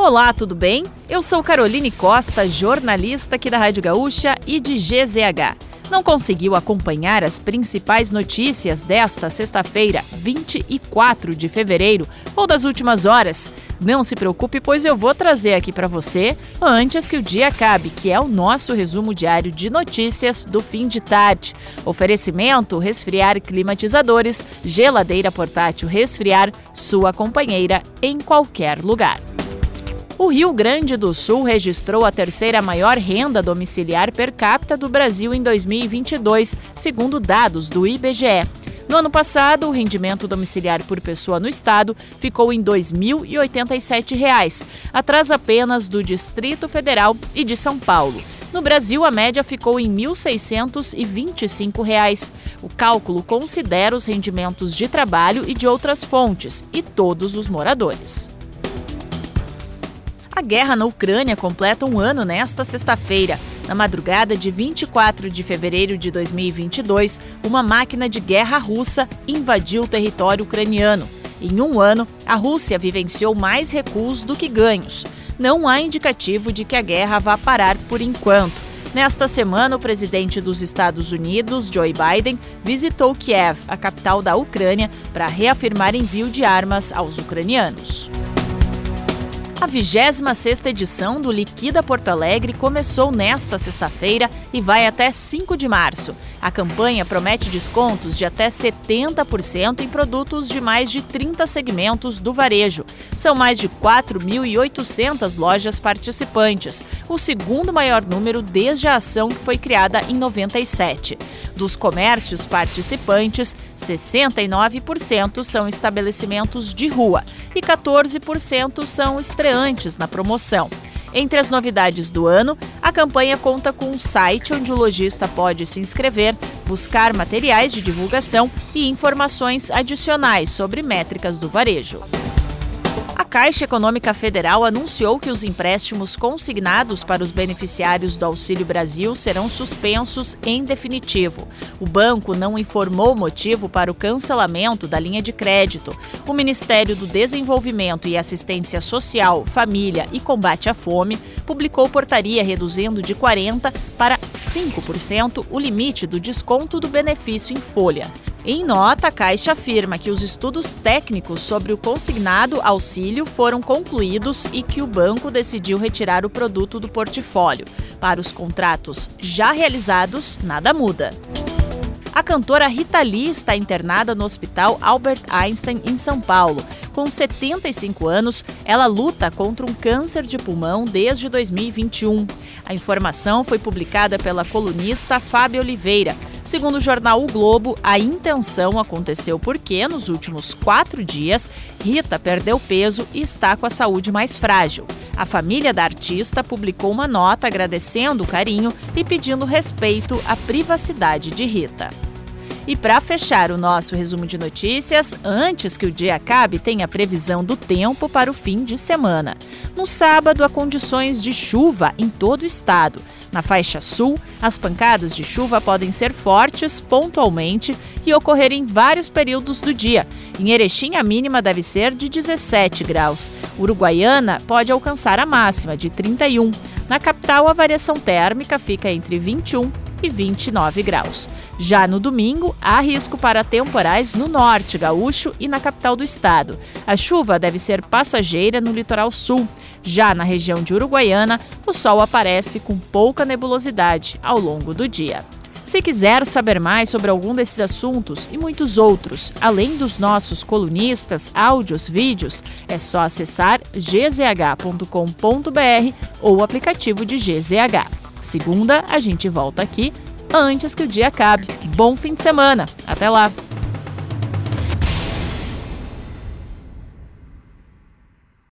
Olá, tudo bem? Eu sou Caroline Costa, jornalista aqui da Rádio Gaúcha e de GZH. Não conseguiu acompanhar as principais notícias desta sexta-feira, 24 de fevereiro, ou das últimas horas? Não se preocupe, pois eu vou trazer aqui para você antes que o dia acabe, que é o nosso resumo diário de notícias do fim de tarde. Oferecimento: resfriar climatizadores, geladeira portátil resfriar, sua companheira em qualquer lugar. O Rio Grande do Sul registrou a terceira maior renda domiciliar per capita do Brasil em 2022, segundo dados do IBGE. No ano passado, o rendimento domiciliar por pessoa no estado ficou em R$ 2.087, atrás apenas do Distrito Federal e de São Paulo. No Brasil, a média ficou em R$ 1.625. O cálculo considera os rendimentos de trabalho e de outras fontes, e todos os moradores. A guerra na Ucrânia completa um ano nesta sexta-feira. Na madrugada de 24 de fevereiro de 2022, uma máquina de guerra russa invadiu o território ucraniano. Em um ano, a Rússia vivenciou mais recuos do que ganhos. Não há indicativo de que a guerra vá parar por enquanto. Nesta semana, o presidente dos Estados Unidos, Joe Biden, visitou Kiev, a capital da Ucrânia, para reafirmar envio de armas aos ucranianos. A 26ª edição do Liquida Porto Alegre começou nesta sexta-feira e vai até 5 de março. A campanha promete descontos de até 70% em produtos de mais de 30 segmentos do varejo. São mais de 4.800 lojas participantes, o segundo maior número desde a ação que foi criada em 97. Dos comércios participantes, 69% são estabelecimentos de rua e 14% são estreantes na promoção. Entre as novidades do ano, a campanha conta com um site onde o lojista pode se inscrever, buscar materiais de divulgação e informações adicionais sobre métricas do varejo. Caixa Econômica Federal anunciou que os empréstimos consignados para os beneficiários do Auxílio Brasil serão suspensos em definitivo. O banco não informou o motivo para o cancelamento da linha de crédito. O Ministério do Desenvolvimento e Assistência Social, Família e Combate à Fome publicou portaria reduzindo de 40% para 5% o limite do desconto do benefício em folha. Em nota, a Caixa afirma que os estudos técnicos sobre o consignado auxílio foram concluídos e que o banco decidiu retirar o produto do portfólio. Para os contratos já realizados, nada muda. A cantora Rita Lee está internada no Hospital Albert Einstein, em São Paulo. Com 75 anos, ela luta contra um câncer de pulmão desde 2021. A informação foi publicada pela colunista Fábio Oliveira, Segundo o jornal O Globo, a intenção aconteceu porque, nos últimos quatro dias, Rita perdeu peso e está com a saúde mais frágil. A família da artista publicou uma nota agradecendo o carinho e pedindo respeito à privacidade de Rita. E para fechar o nosso resumo de notícias, antes que o dia acabe, tem a previsão do tempo para o fim de semana. No sábado, há condições de chuva em todo o estado. Na faixa sul, as pancadas de chuva podem ser fortes pontualmente e ocorrer em vários períodos do dia. Em Erechim, a mínima deve ser de 17 graus. Uruguaiana pode alcançar a máxima de 31. Na capital, a variação térmica fica entre 21 e 29 graus. Já no domingo, há risco para temporais no norte gaúcho e na capital do estado. A chuva deve ser passageira no litoral sul. Já na região de Uruguaiana, o sol aparece com pouca nebulosidade ao longo do dia. Se quiser saber mais sobre algum desses assuntos e muitos outros, além dos nossos colunistas, áudios, vídeos, é só acessar gzh.com.br ou o aplicativo de GZH. Segunda, a gente volta aqui antes que o dia acabe. Bom fim de semana. Até lá!